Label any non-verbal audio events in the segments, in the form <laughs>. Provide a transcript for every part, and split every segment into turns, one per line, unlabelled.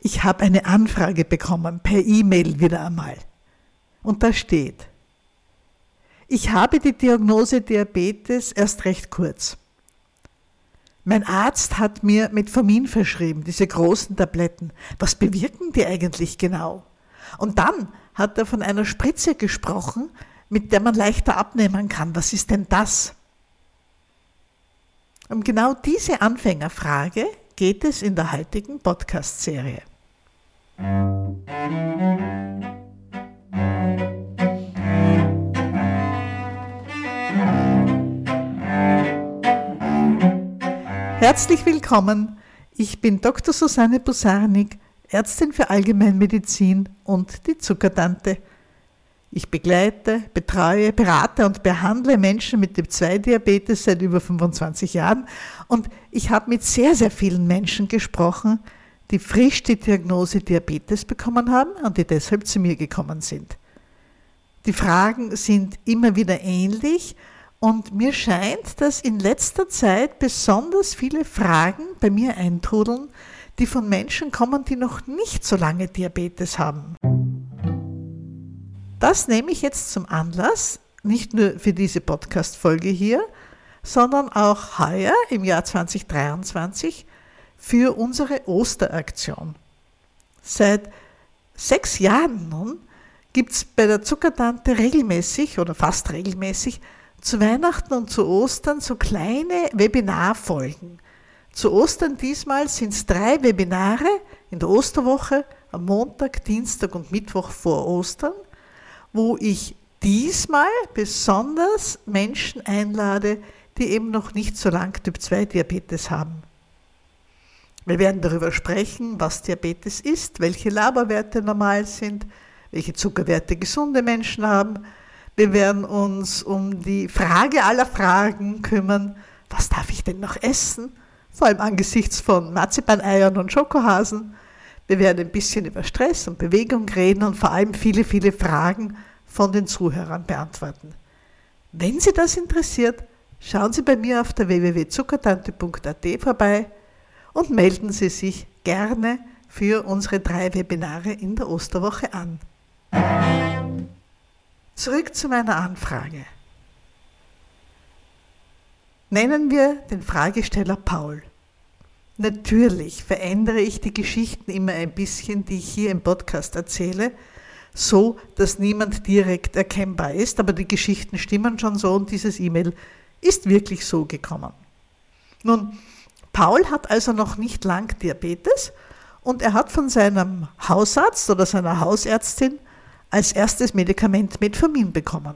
Ich habe eine Anfrage bekommen, per E-Mail wieder einmal. Und da steht, ich habe die Diagnose Diabetes erst recht kurz. Mein Arzt hat mir Metformin verschrieben, diese großen Tabletten. Was bewirken die eigentlich genau? Und dann hat er von einer Spritze gesprochen, mit der man leichter abnehmen kann. Was ist denn das? Um genau diese Anfängerfrage geht es in der heutigen Podcast-Serie. Herzlich willkommen. Ich bin Dr. Susanne Busarnik, Ärztin für Allgemeinmedizin und die Zuckertante. Ich begleite, betreue, berate und behandle Menschen mit Typ 2 Diabetes seit über 25 Jahren und ich habe mit sehr, sehr vielen Menschen gesprochen, die frisch die Diagnose Diabetes bekommen haben und die deshalb zu mir gekommen sind. Die Fragen sind immer wieder ähnlich und mir scheint, dass in letzter Zeit besonders viele Fragen bei mir eintrudeln, die von Menschen kommen, die noch nicht so lange Diabetes haben. Das nehme ich jetzt zum Anlass, nicht nur für diese Podcast-Folge hier, sondern auch heuer im Jahr 2023 für unsere Osteraktion. Seit sechs Jahren nun gibt es bei der Zuckertante regelmäßig oder fast regelmäßig zu Weihnachten und zu Ostern so kleine Webinarfolgen. Zu Ostern diesmal sind es drei Webinare in der Osterwoche am Montag, Dienstag und Mittwoch vor Ostern wo ich diesmal besonders Menschen einlade, die eben noch nicht so lang Typ 2 Diabetes haben. Wir werden darüber sprechen, was Diabetes ist, welche Laberwerte normal sind, welche Zuckerwerte gesunde Menschen haben. Wir werden uns um die Frage aller Fragen kümmern, was darf ich denn noch essen? Vor allem angesichts von Marzipaneiern und Schokohasen. Wir werden ein bisschen über Stress und Bewegung reden und vor allem viele, viele Fragen von den Zuhörern beantworten. Wenn Sie das interessiert, schauen Sie bei mir auf der www.zuckertante.at vorbei und melden Sie sich gerne für unsere drei Webinare in der Osterwoche an. Zurück zu meiner Anfrage. Nennen wir den Fragesteller Paul. Natürlich verändere ich die Geschichten immer ein bisschen, die ich hier im Podcast erzähle, so, dass niemand direkt erkennbar ist, aber die Geschichten stimmen schon so und dieses E-Mail ist wirklich so gekommen. Nun, Paul hat also noch nicht lang Diabetes und er hat von seinem Hausarzt oder seiner Hausärztin als erstes Medikament Metformin bekommen.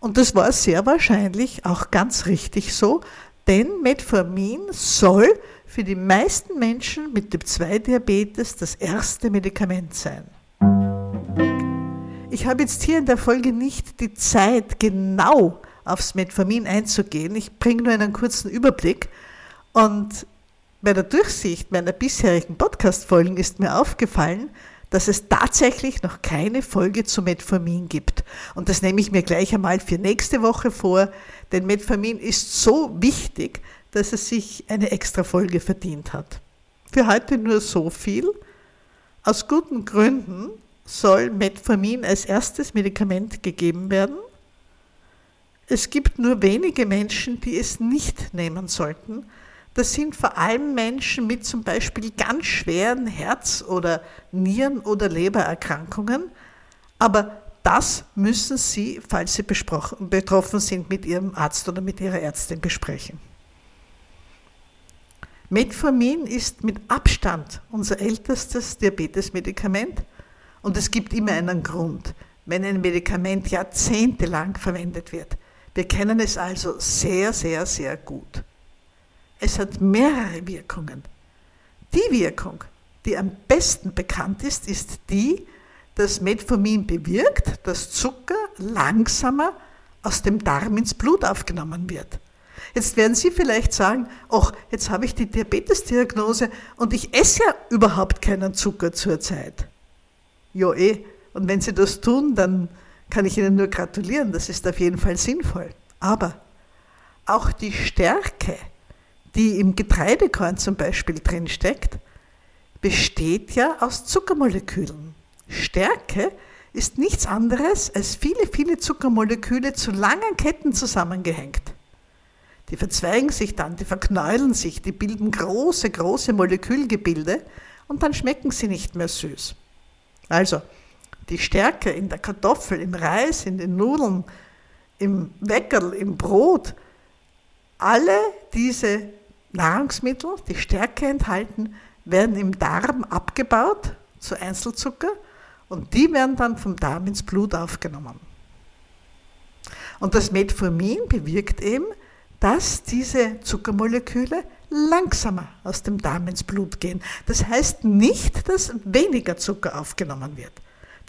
Und das war sehr wahrscheinlich auch ganz richtig so, denn Metformin soll für die meisten Menschen mit Typ 2 Diabetes das erste Medikament sein. Ich habe jetzt hier in der Folge nicht die Zeit, genau aufs Metformin einzugehen. Ich bringe nur einen kurzen Überblick. Und bei der Durchsicht meiner bisherigen Podcast-Folgen ist mir aufgefallen, dass es tatsächlich noch keine Folge zu Metformin gibt. Und das nehme ich mir gleich einmal für nächste Woche vor, denn Metformin ist so wichtig, dass es sich eine extra Folge verdient hat. Für heute nur so viel. Aus guten Gründen soll Metformin als erstes Medikament gegeben werden. Es gibt nur wenige Menschen, die es nicht nehmen sollten. Das sind vor allem Menschen mit zum Beispiel ganz schweren Herz- oder Nieren- oder Lebererkrankungen. Aber das müssen Sie, falls Sie betroffen sind, mit Ihrem Arzt oder mit Ihrer Ärztin besprechen. Metformin ist mit Abstand unser ältestes Diabetesmedikament und es gibt immer einen Grund, wenn ein Medikament jahrzehntelang verwendet wird. Wir kennen es also sehr, sehr, sehr gut. Es hat mehrere Wirkungen. Die Wirkung, die am besten bekannt ist, ist die, dass Metformin bewirkt, dass Zucker langsamer aus dem Darm ins Blut aufgenommen wird. Jetzt werden Sie vielleicht sagen, ach, jetzt habe ich die Diabetesdiagnose und ich esse ja überhaupt keinen Zucker zurzeit. Ja, eh. Und wenn Sie das tun, dann kann ich Ihnen nur gratulieren. Das ist auf jeden Fall sinnvoll. Aber auch die Stärke, die im Getreidekorn zum Beispiel drin steckt, besteht ja aus Zuckermolekülen. Stärke ist nichts anderes als viele, viele Zuckermoleküle zu langen Ketten zusammengehängt. Die verzweigen sich dann, die verknäulen sich, die bilden große, große Molekülgebilde und dann schmecken sie nicht mehr süß. Also, die Stärke in der Kartoffel, im Reis, in den Nudeln, im Weckerl, im Brot, alle diese Nahrungsmittel, die Stärke enthalten, werden im Darm abgebaut zu Einzelzucker und die werden dann vom Darm ins Blut aufgenommen. Und das Metformin bewirkt eben, dass diese Zuckermoleküle langsamer aus dem Darm ins Blut gehen. Das heißt nicht, dass weniger Zucker aufgenommen wird.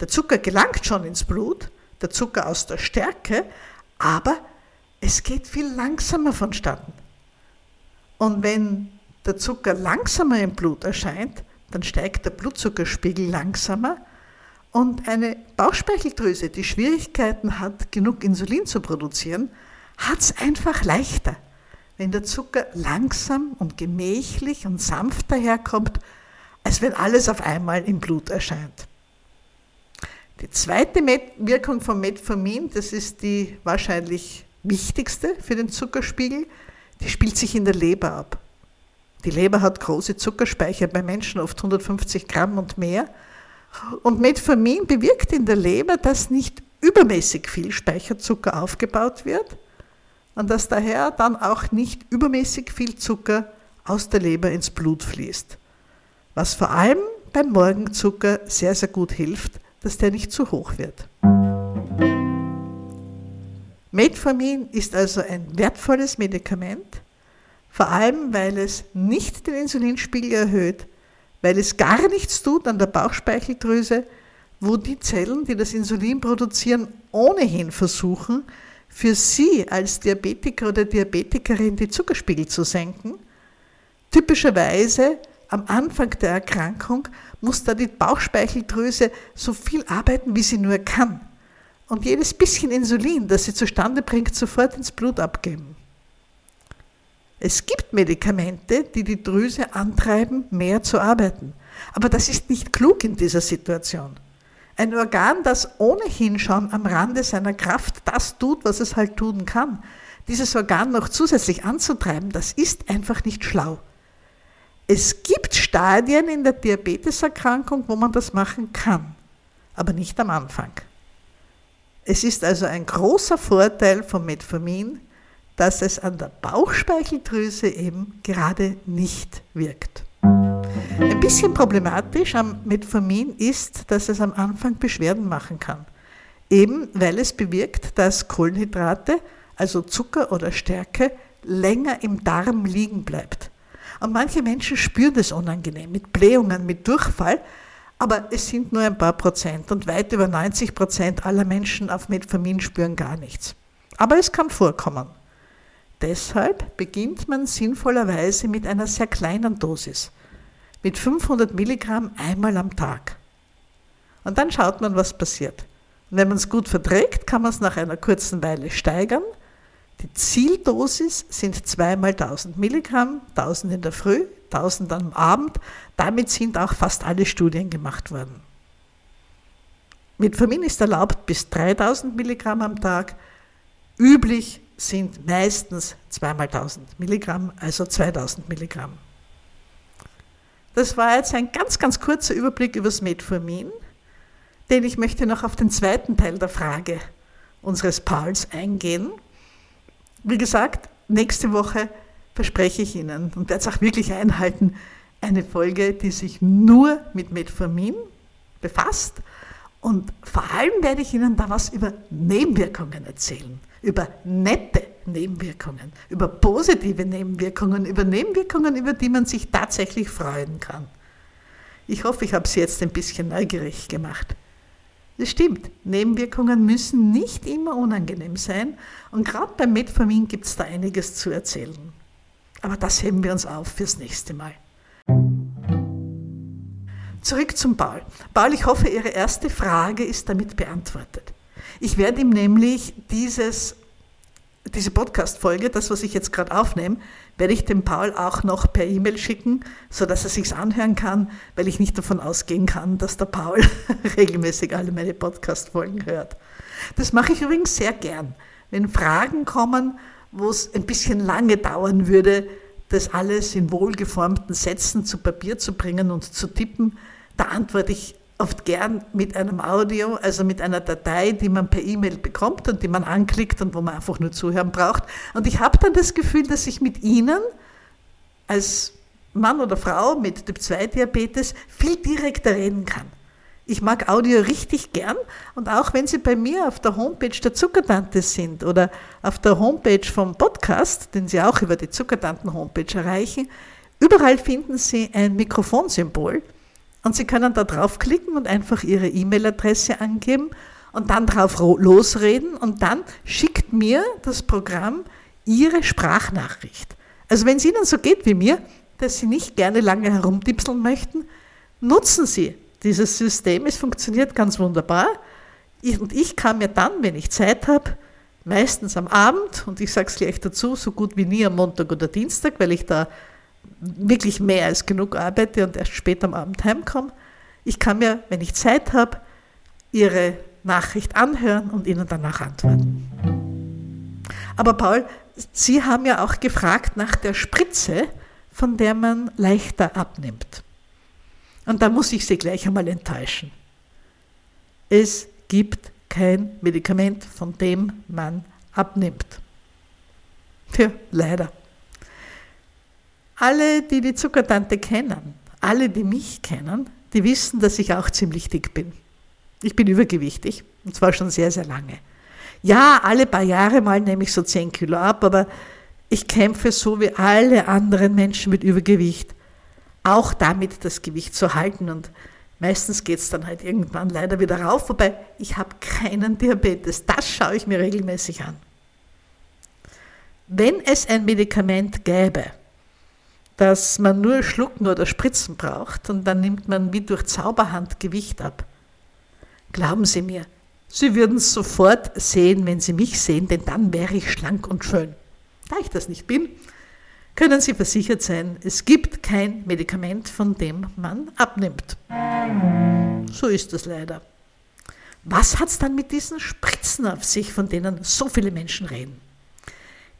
Der Zucker gelangt schon ins Blut, der Zucker aus der Stärke, aber es geht viel langsamer vonstatten. Und wenn der Zucker langsamer im Blut erscheint, dann steigt der Blutzuckerspiegel langsamer und eine Bauchspeicheldrüse, die Schwierigkeiten hat, genug Insulin zu produzieren, hat es einfach leichter, wenn der Zucker langsam und gemächlich und sanft daherkommt, als wenn alles auf einmal im Blut erscheint. Die zweite Wirkung von Metformin, das ist die wahrscheinlich wichtigste für den Zuckerspiegel, die spielt sich in der Leber ab. Die Leber hat große Zuckerspeicher, bei Menschen oft 150 Gramm und mehr. Und Metformin bewirkt in der Leber, dass nicht übermäßig viel Speicherzucker aufgebaut wird und dass daher dann auch nicht übermäßig viel Zucker aus der Leber ins Blut fließt. Was vor allem beim Morgenzucker sehr, sehr gut hilft, dass der nicht zu hoch wird. Metformin ist also ein wertvolles Medikament, vor allem weil es nicht den Insulinspiegel erhöht, weil es gar nichts tut an der Bauchspeicheldrüse, wo die Zellen, die das Insulin produzieren, ohnehin versuchen, für Sie als Diabetiker oder Diabetikerin die Zuckerspiegel zu senken. Typischerweise am Anfang der Erkrankung muss da die Bauchspeicheldrüse so viel arbeiten, wie sie nur kann. Und jedes bisschen Insulin, das sie zustande bringt, sofort ins Blut abgeben. Es gibt Medikamente, die die Drüse antreiben, mehr zu arbeiten. Aber das ist nicht klug in dieser Situation. Ein Organ, das ohnehin schon am Rande seiner Kraft das tut, was es halt tun kann, dieses Organ noch zusätzlich anzutreiben, das ist einfach nicht schlau. Es gibt Stadien in der Diabeteserkrankung, wo man das machen kann, aber nicht am Anfang. Es ist also ein großer Vorteil von Metformin, dass es an der Bauchspeicheldrüse eben gerade nicht wirkt. Ein bisschen problematisch am Metformin ist, dass es am Anfang Beschwerden machen kann. Eben weil es bewirkt, dass Kohlenhydrate, also Zucker oder Stärke, länger im Darm liegen bleibt. Und manche Menschen spüren das unangenehm mit Blähungen, mit Durchfall, aber es sind nur ein paar Prozent und weit über 90 Prozent aller Menschen auf Metformin spüren gar nichts. Aber es kann vorkommen. Deshalb beginnt man sinnvollerweise mit einer sehr kleinen Dosis, mit 500 Milligramm einmal am Tag. Und dann schaut man, was passiert. Und wenn man es gut verträgt, kann man es nach einer kurzen Weile steigern. Die Zieldosis sind zweimal 1000 Milligramm, 1000 in der Früh, 1000 am Abend. Damit sind auch fast alle Studien gemacht worden. Metformin ist erlaubt bis 3000 Milligramm am Tag. Üblich sind meistens zweimal 1000 Milligramm, also 2000 Milligramm. Das war jetzt ein ganz, ganz kurzer Überblick über das Metformin, denn ich möchte noch auf den zweiten Teil der Frage unseres Pauls eingehen. Wie gesagt, nächste Woche verspreche ich Ihnen. Und werde es auch wirklich einhalten, eine Folge, die sich nur mit Metformin befasst. Und vor allem werde ich Ihnen da was über Nebenwirkungen erzählen. Über nette Nebenwirkungen, über positive Nebenwirkungen, über Nebenwirkungen, über die man sich tatsächlich freuen kann. Ich hoffe, ich habe Sie jetzt ein bisschen neugierig gemacht. Es stimmt, Nebenwirkungen müssen nicht immer unangenehm sein. Und gerade beim Metformin gibt es da einiges zu erzählen. Aber das heben wir uns auf fürs nächste Mal. Zurück zum Paul. Paul, ich hoffe, Ihre erste Frage ist damit beantwortet. Ich werde ihm nämlich dieses, diese Podcast-Folge, das, was ich jetzt gerade aufnehme, werde ich dem Paul auch noch per E-Mail schicken, sodass er sich's anhören kann, weil ich nicht davon ausgehen kann, dass der Paul <laughs> regelmäßig alle meine Podcast-Folgen hört. Das mache ich übrigens sehr gern. Wenn Fragen kommen, wo es ein bisschen lange dauern würde, das alles in wohlgeformten Sätzen zu Papier zu bringen und zu tippen, da antworte ich oft gern mit einem Audio, also mit einer Datei, die man per E-Mail bekommt und die man anklickt und wo man einfach nur zuhören braucht. Und ich habe dann das Gefühl, dass ich mit Ihnen als Mann oder Frau mit Typ-2-Diabetes viel direkter reden kann. Ich mag Audio richtig gern und auch wenn Sie bei mir auf der Homepage der Zuckertante sind oder auf der Homepage vom Podcast, den Sie auch über die Zuckertanten-Homepage erreichen, überall finden Sie ein Mikrofonsymbol und Sie können da draufklicken und einfach Ihre E-Mail-Adresse angeben und dann drauf losreden und dann schickt mir das Programm Ihre Sprachnachricht. Also wenn es Ihnen so geht wie mir, dass Sie nicht gerne lange herumtipseln möchten, nutzen Sie dieses System. Es funktioniert ganz wunderbar. und ich kann mir dann, wenn ich Zeit habe, meistens am Abend, und ich sage es gleich dazu, so gut wie nie am Montag oder Dienstag, weil ich da wirklich mehr als genug arbeite und erst spät am Abend heimkomme. Ich kann mir, wenn ich Zeit habe, Ihre Nachricht anhören und Ihnen danach antworten. Aber Paul, Sie haben ja auch gefragt nach der Spritze, von der man leichter abnimmt. Und da muss ich Sie gleich einmal enttäuschen. Es gibt kein Medikament, von dem man abnimmt. Tja, leider. Alle, die die Zuckertante kennen, alle, die mich kennen, die wissen, dass ich auch ziemlich dick bin. Ich bin übergewichtig und zwar schon sehr, sehr lange. Ja, alle paar Jahre mal nehme ich so 10 Kilo ab, aber ich kämpfe so wie alle anderen Menschen mit Übergewicht, auch damit das Gewicht zu halten und meistens geht es dann halt irgendwann leider wieder rauf, wobei ich habe keinen Diabetes. Das schaue ich mir regelmäßig an. Wenn es ein Medikament gäbe, dass man nur schlucken oder spritzen braucht und dann nimmt man wie durch Zauberhand Gewicht ab. Glauben Sie mir, Sie würden es sofort sehen, wenn Sie mich sehen, denn dann wäre ich schlank und schön. Da ich das nicht bin, können Sie versichert sein, es gibt kein Medikament, von dem man abnimmt. So ist es leider. Was hat es dann mit diesen Spritzen auf sich, von denen so viele Menschen reden?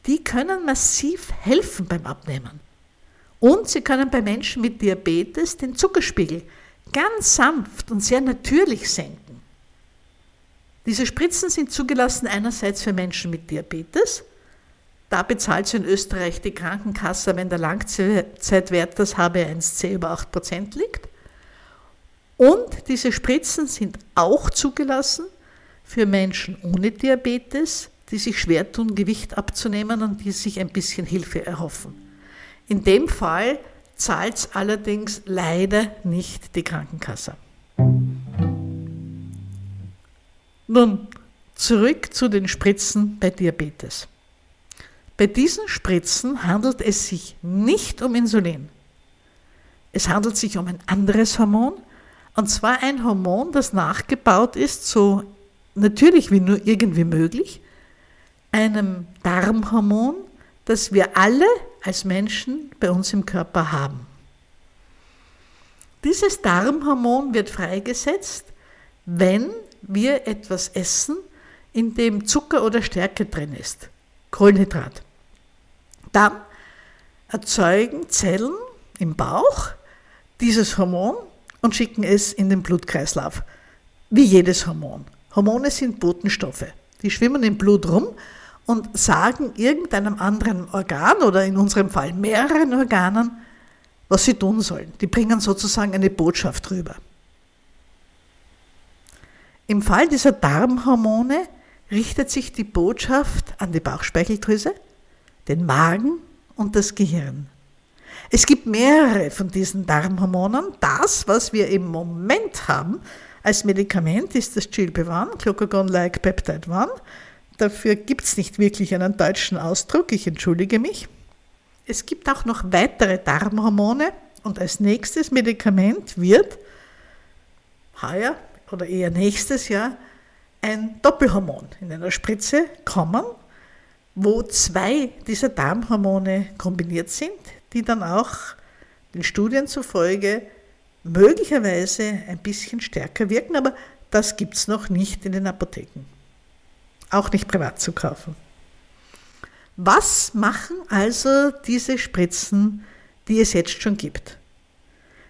Die können massiv helfen beim Abnehmen. Und sie können bei Menschen mit Diabetes den Zuckerspiegel ganz sanft und sehr natürlich senken. Diese Spritzen sind zugelassen einerseits für Menschen mit Diabetes. Da bezahlt in Österreich die Krankenkasse, wenn der Langzeitwert das HB1C über 8% liegt. Und diese Spritzen sind auch zugelassen für Menschen ohne Diabetes, die sich schwer tun, Gewicht abzunehmen und die sich ein bisschen Hilfe erhoffen. In dem Fall zahlt es allerdings leider nicht die Krankenkasse. Nun, zurück zu den Spritzen bei Diabetes. Bei diesen Spritzen handelt es sich nicht um Insulin. Es handelt sich um ein anderes Hormon, und zwar ein Hormon, das nachgebaut ist, so natürlich wie nur irgendwie möglich, einem Darmhormon, das wir alle als Menschen bei uns im Körper haben. Dieses Darmhormon wird freigesetzt, wenn wir etwas essen, in dem Zucker oder Stärke drin ist, Kohlenhydrat. Dann erzeugen Zellen im Bauch dieses Hormon und schicken es in den Blutkreislauf, wie jedes Hormon. Hormone sind Botenstoffe. Die schwimmen im Blut rum und sagen irgendeinem anderen Organ oder in unserem Fall mehreren Organen, was sie tun sollen. Die bringen sozusagen eine Botschaft rüber. Im Fall dieser Darmhormone richtet sich die Botschaft an die Bauchspeicheldrüse, den Magen und das Gehirn. Es gibt mehrere von diesen Darmhormonen. Das, was wir im Moment haben als Medikament, ist das GLP-1, Glucagon-like Peptide 1. Dafür gibt es nicht wirklich einen deutschen Ausdruck, ich entschuldige mich. Es gibt auch noch weitere Darmhormone und als nächstes Medikament wird heuer oder eher nächstes Jahr ein Doppelhormon in einer Spritze kommen, wo zwei dieser Darmhormone kombiniert sind, die dann auch den Studien zufolge möglicherweise ein bisschen stärker wirken, aber das gibt es noch nicht in den Apotheken. Auch nicht privat zu kaufen. Was machen also diese Spritzen, die es jetzt schon gibt?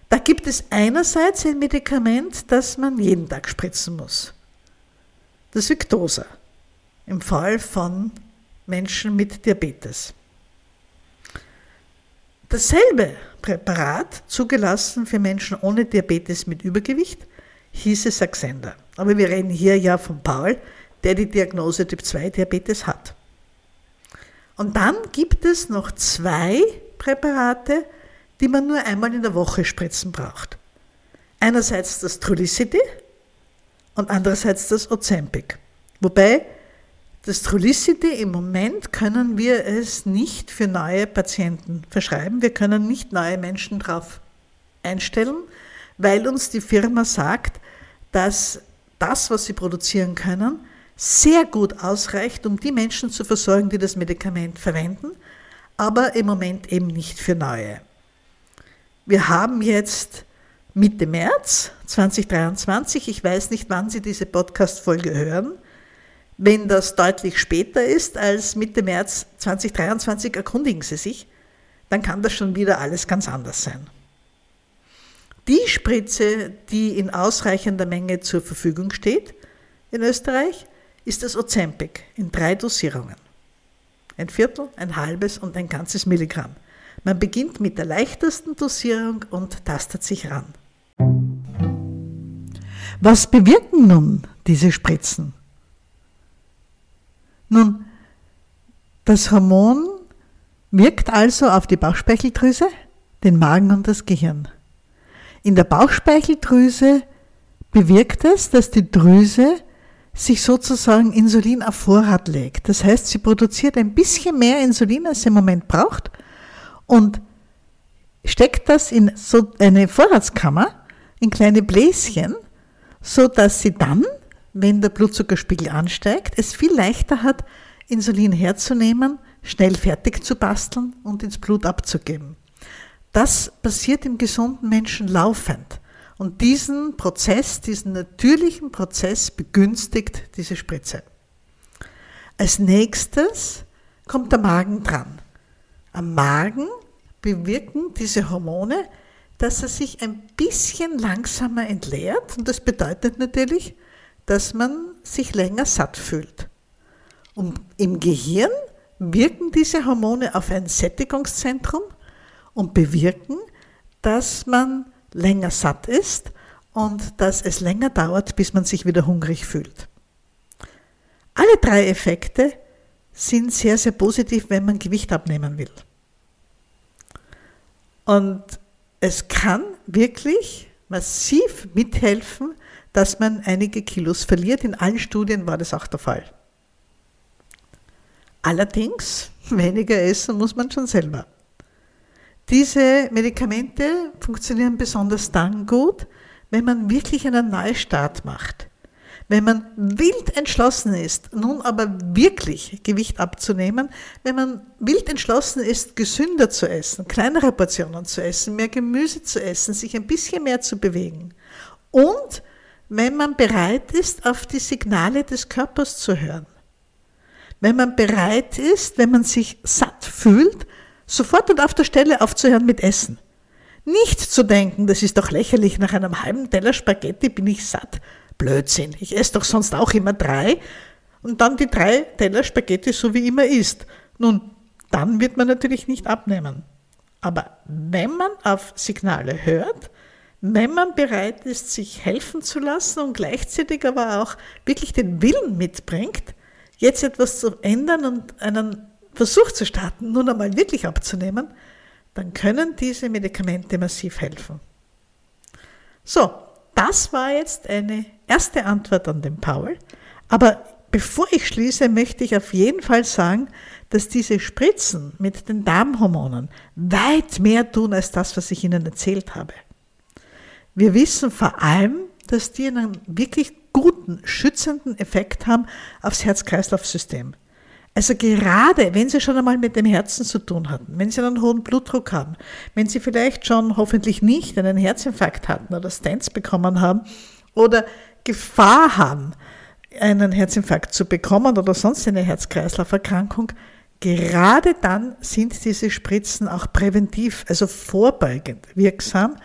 Da gibt es einerseits ein Medikament, das man jeden Tag spritzen muss. Das Victosa. Im Fall von Menschen mit Diabetes. Dasselbe Präparat, zugelassen für Menschen ohne Diabetes mit Übergewicht, hieße Saxenda. Aber wir reden hier ja von Paul, der die Diagnose Typ 2 Diabetes hat. Und dann gibt es noch zwei Präparate, die man nur einmal in der Woche spritzen braucht. Einerseits das Trulicity und andererseits das Ozempic. Wobei das Trulicity im Moment können wir es nicht für neue Patienten verschreiben. Wir können nicht neue Menschen darauf einstellen, weil uns die Firma sagt, dass das, was sie produzieren können, sehr gut ausreicht, um die Menschen zu versorgen, die das Medikament verwenden, aber im Moment eben nicht für neue. Wir haben jetzt Mitte März 2023. Ich weiß nicht, wann Sie diese Podcast-Folge hören. Wenn das deutlich später ist als Mitte März 2023, erkundigen Sie sich. Dann kann das schon wieder alles ganz anders sein. Die Spritze, die in ausreichender Menge zur Verfügung steht in Österreich, ist das Ozempic in drei Dosierungen. Ein Viertel, ein halbes und ein ganzes Milligramm. Man beginnt mit der leichtesten Dosierung und tastet sich ran. Was bewirken nun diese Spritzen? Nun, das Hormon wirkt also auf die Bauchspeicheldrüse, den Magen und das Gehirn. In der Bauchspeicheldrüse bewirkt es, dass die Drüse sich sozusagen Insulin auf Vorrat legt. Das heißt, sie produziert ein bisschen mehr Insulin, als sie im Moment braucht und steckt das in so eine Vorratskammer, in kleine Bläschen, so dass sie dann, wenn der Blutzuckerspiegel ansteigt, es viel leichter hat, Insulin herzunehmen, schnell fertig zu basteln und ins Blut abzugeben. Das passiert im gesunden Menschen laufend. Und diesen Prozess, diesen natürlichen Prozess begünstigt diese Spritze. Als nächstes kommt der Magen dran. Am Magen bewirken diese Hormone, dass er sich ein bisschen langsamer entleert und das bedeutet natürlich, dass man sich länger satt fühlt. Und im Gehirn wirken diese Hormone auf ein Sättigungszentrum und bewirken, dass man länger satt ist und dass es länger dauert, bis man sich wieder hungrig fühlt. Alle drei Effekte sind sehr, sehr positiv, wenn man Gewicht abnehmen will. Und es kann wirklich massiv mithelfen, dass man einige Kilos verliert. In allen Studien war das auch der Fall. Allerdings, <laughs> weniger essen muss man schon selber. Diese Medikamente funktionieren besonders dann gut, wenn man wirklich einen Neustart macht. Wenn man wild entschlossen ist, nun aber wirklich Gewicht abzunehmen, wenn man wild entschlossen ist, gesünder zu essen, kleinere Portionen zu essen, mehr Gemüse zu essen, sich ein bisschen mehr zu bewegen und wenn man bereit ist, auf die Signale des Körpers zu hören. Wenn man bereit ist, wenn man sich satt fühlt, sofort und auf der Stelle aufzuhören mit Essen. Nicht zu denken, das ist doch lächerlich, nach einem halben Teller Spaghetti bin ich satt, Blödsinn. Ich esse doch sonst auch immer drei und dann die drei Teller Spaghetti so wie immer isst. Nun, dann wird man natürlich nicht abnehmen. Aber wenn man auf Signale hört, wenn man bereit ist, sich helfen zu lassen und gleichzeitig aber auch wirklich den Willen mitbringt, jetzt etwas zu ändern und einen Versuch zu starten, nun einmal wirklich abzunehmen, dann können diese Medikamente massiv helfen. So, das war jetzt eine erste Antwort an den Paul. Aber bevor ich schließe, möchte ich auf jeden Fall sagen, dass diese Spritzen mit den Darmhormonen weit mehr tun als das, was ich Ihnen erzählt habe. Wir wissen vor allem, dass die einen wirklich guten, schützenden Effekt haben aufs Herz-Kreislauf-System. Also gerade, wenn Sie schon einmal mit dem Herzen zu tun hatten, wenn Sie einen hohen Blutdruck haben, wenn Sie vielleicht schon hoffentlich nicht einen Herzinfarkt hatten oder Stents bekommen haben oder Gefahr haben, einen Herzinfarkt zu bekommen oder sonst eine Herz-Kreislauf-Erkrankung, gerade dann sind diese Spritzen auch präventiv, also vorbeugend wirksam.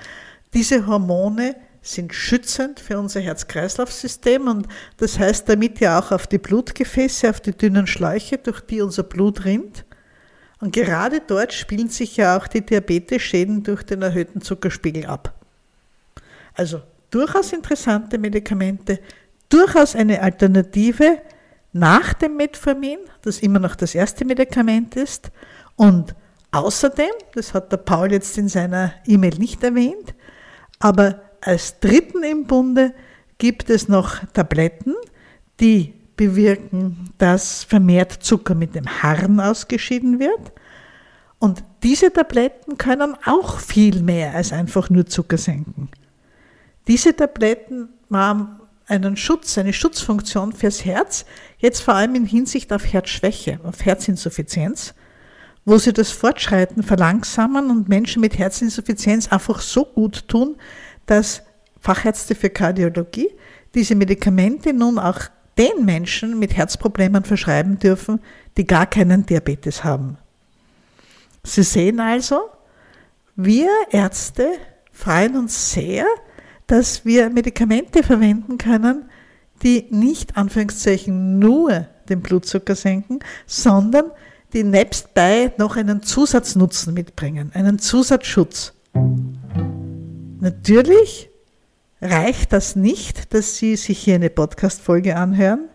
Diese Hormone sind schützend für unser Herz-Kreislauf-System und das heißt damit ja auch auf die Blutgefäße, auf die dünnen Schläuche, durch die unser Blut rinnt. Und gerade dort spielen sich ja auch die Diabetes-Schäden durch den erhöhten Zuckerspiegel ab. Also durchaus interessante Medikamente, durchaus eine Alternative nach dem Metformin, das immer noch das erste Medikament ist. Und außerdem, das hat der Paul jetzt in seiner E-Mail nicht erwähnt, aber als dritten im Bunde gibt es noch Tabletten, die bewirken, dass vermehrt Zucker mit dem Harn ausgeschieden wird. Und diese Tabletten können auch viel mehr als einfach nur Zucker senken. Diese Tabletten haben einen Schutz, eine Schutzfunktion fürs Herz, jetzt vor allem in Hinsicht auf Herzschwäche, auf Herzinsuffizienz, wo sie das Fortschreiten verlangsamen und Menschen mit Herzinsuffizienz einfach so gut tun, dass Fachärzte für Kardiologie diese Medikamente nun auch den Menschen mit Herzproblemen verschreiben dürfen, die gar keinen Diabetes haben. Sie sehen also, wir Ärzte freuen uns sehr, dass wir Medikamente verwenden können, die nicht Anführungszeichen nur den Blutzucker senken, sondern die nebstbei noch einen Zusatznutzen mitbringen, einen Zusatzschutz. Natürlich reicht das nicht, dass Sie sich hier eine Podcast-Folge anhören.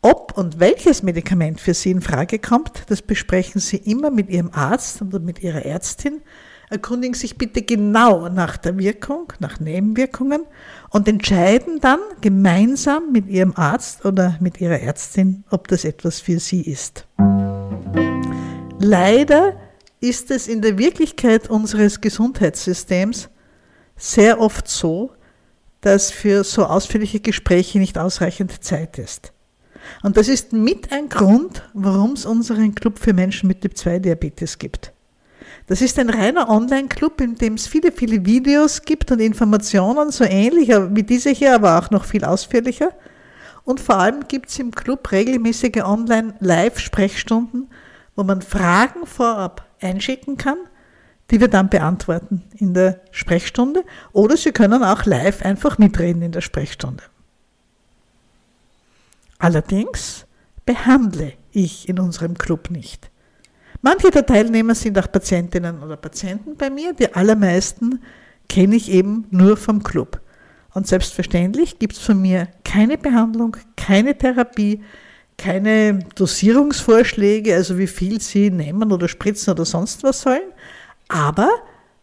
Ob und welches Medikament für Sie in Frage kommt, das besprechen Sie immer mit Ihrem Arzt oder mit Ihrer Ärztin. Erkundigen sich bitte genau nach der Wirkung, nach Nebenwirkungen und entscheiden dann gemeinsam mit Ihrem Arzt oder mit Ihrer Ärztin, ob das etwas für Sie ist. Leider ist es in der Wirklichkeit unseres Gesundheitssystems sehr oft so, dass für so ausführliche Gespräche nicht ausreichend Zeit ist. Und das ist mit ein Grund, warum es unseren Club für Menschen mit Typ-2-Diabetes gibt. Das ist ein reiner Online-Club, in dem es viele, viele Videos gibt und Informationen, so ähnlich wie diese hier, aber auch noch viel ausführlicher. Und vor allem gibt es im Club regelmäßige Online-Live-Sprechstunden, wo man Fragen vorab einschicken kann die wir dann beantworten in der Sprechstunde. Oder Sie können auch live einfach mitreden in der Sprechstunde. Allerdings behandle ich in unserem Club nicht. Manche der Teilnehmer sind auch Patientinnen oder Patienten bei mir, die allermeisten kenne ich eben nur vom Club. Und selbstverständlich gibt es von mir keine Behandlung, keine Therapie, keine Dosierungsvorschläge, also wie viel Sie nehmen oder spritzen oder sonst was sollen. Aber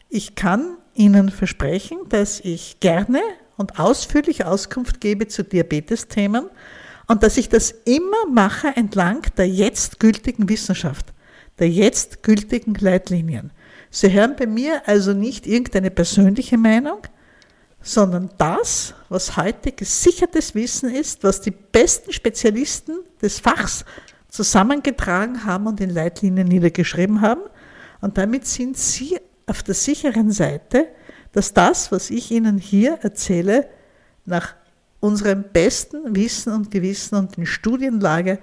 ich kann Ihnen versprechen, dass ich gerne und ausführlich Auskunft gebe zu Diabetes-Themen und dass ich das immer mache entlang der jetzt gültigen Wissenschaft, der jetzt gültigen Leitlinien. Sie hören bei mir also nicht irgendeine persönliche Meinung, sondern das, was heute gesichertes Wissen ist, was die besten Spezialisten des Fachs zusammengetragen haben und in Leitlinien niedergeschrieben haben – und damit sind Sie auf der sicheren Seite, dass das, was ich Ihnen hier erzähle, nach unserem besten Wissen und Gewissen und in Studienlage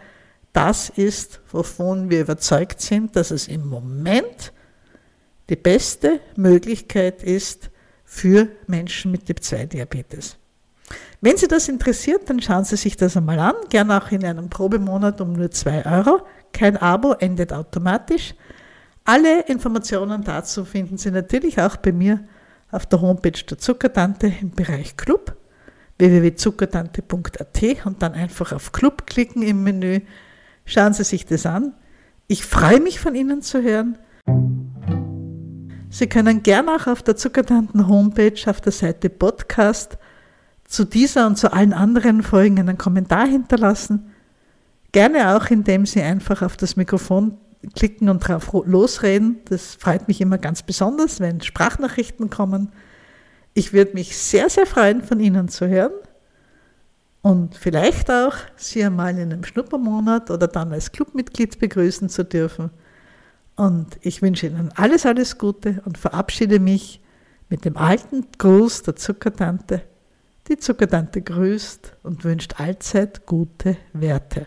das ist, wovon wir überzeugt sind, dass es im Moment die beste Möglichkeit ist für Menschen mit Typ-2-Diabetes. Wenn Sie das interessiert, dann schauen Sie sich das einmal an, gerne auch in einem Probemonat um nur 2 Euro. Kein Abo endet automatisch. Alle Informationen dazu finden Sie natürlich auch bei mir auf der Homepage der Zuckertante im Bereich Club www.zuckertante.at und dann einfach auf Club klicken im Menü. Schauen Sie sich das an. Ich freue mich von Ihnen zu hören. Sie können gerne auch auf der Zuckertanten Homepage auf der Seite Podcast zu dieser und zu allen anderen Folgen einen Kommentar hinterlassen. Gerne auch, indem Sie einfach auf das Mikrofon klicken und drauf losreden. Das freut mich immer ganz besonders, wenn Sprachnachrichten kommen. Ich würde mich sehr, sehr freuen, von Ihnen zu hören. und vielleicht auch Sie einmal in einem Schnuppermonat oder dann als Clubmitglied begrüßen zu dürfen. Und ich wünsche Ihnen alles, alles Gute und verabschiede mich mit dem alten Gruß der Zuckertante. Die Zuckertante grüßt und wünscht allzeit gute Werte.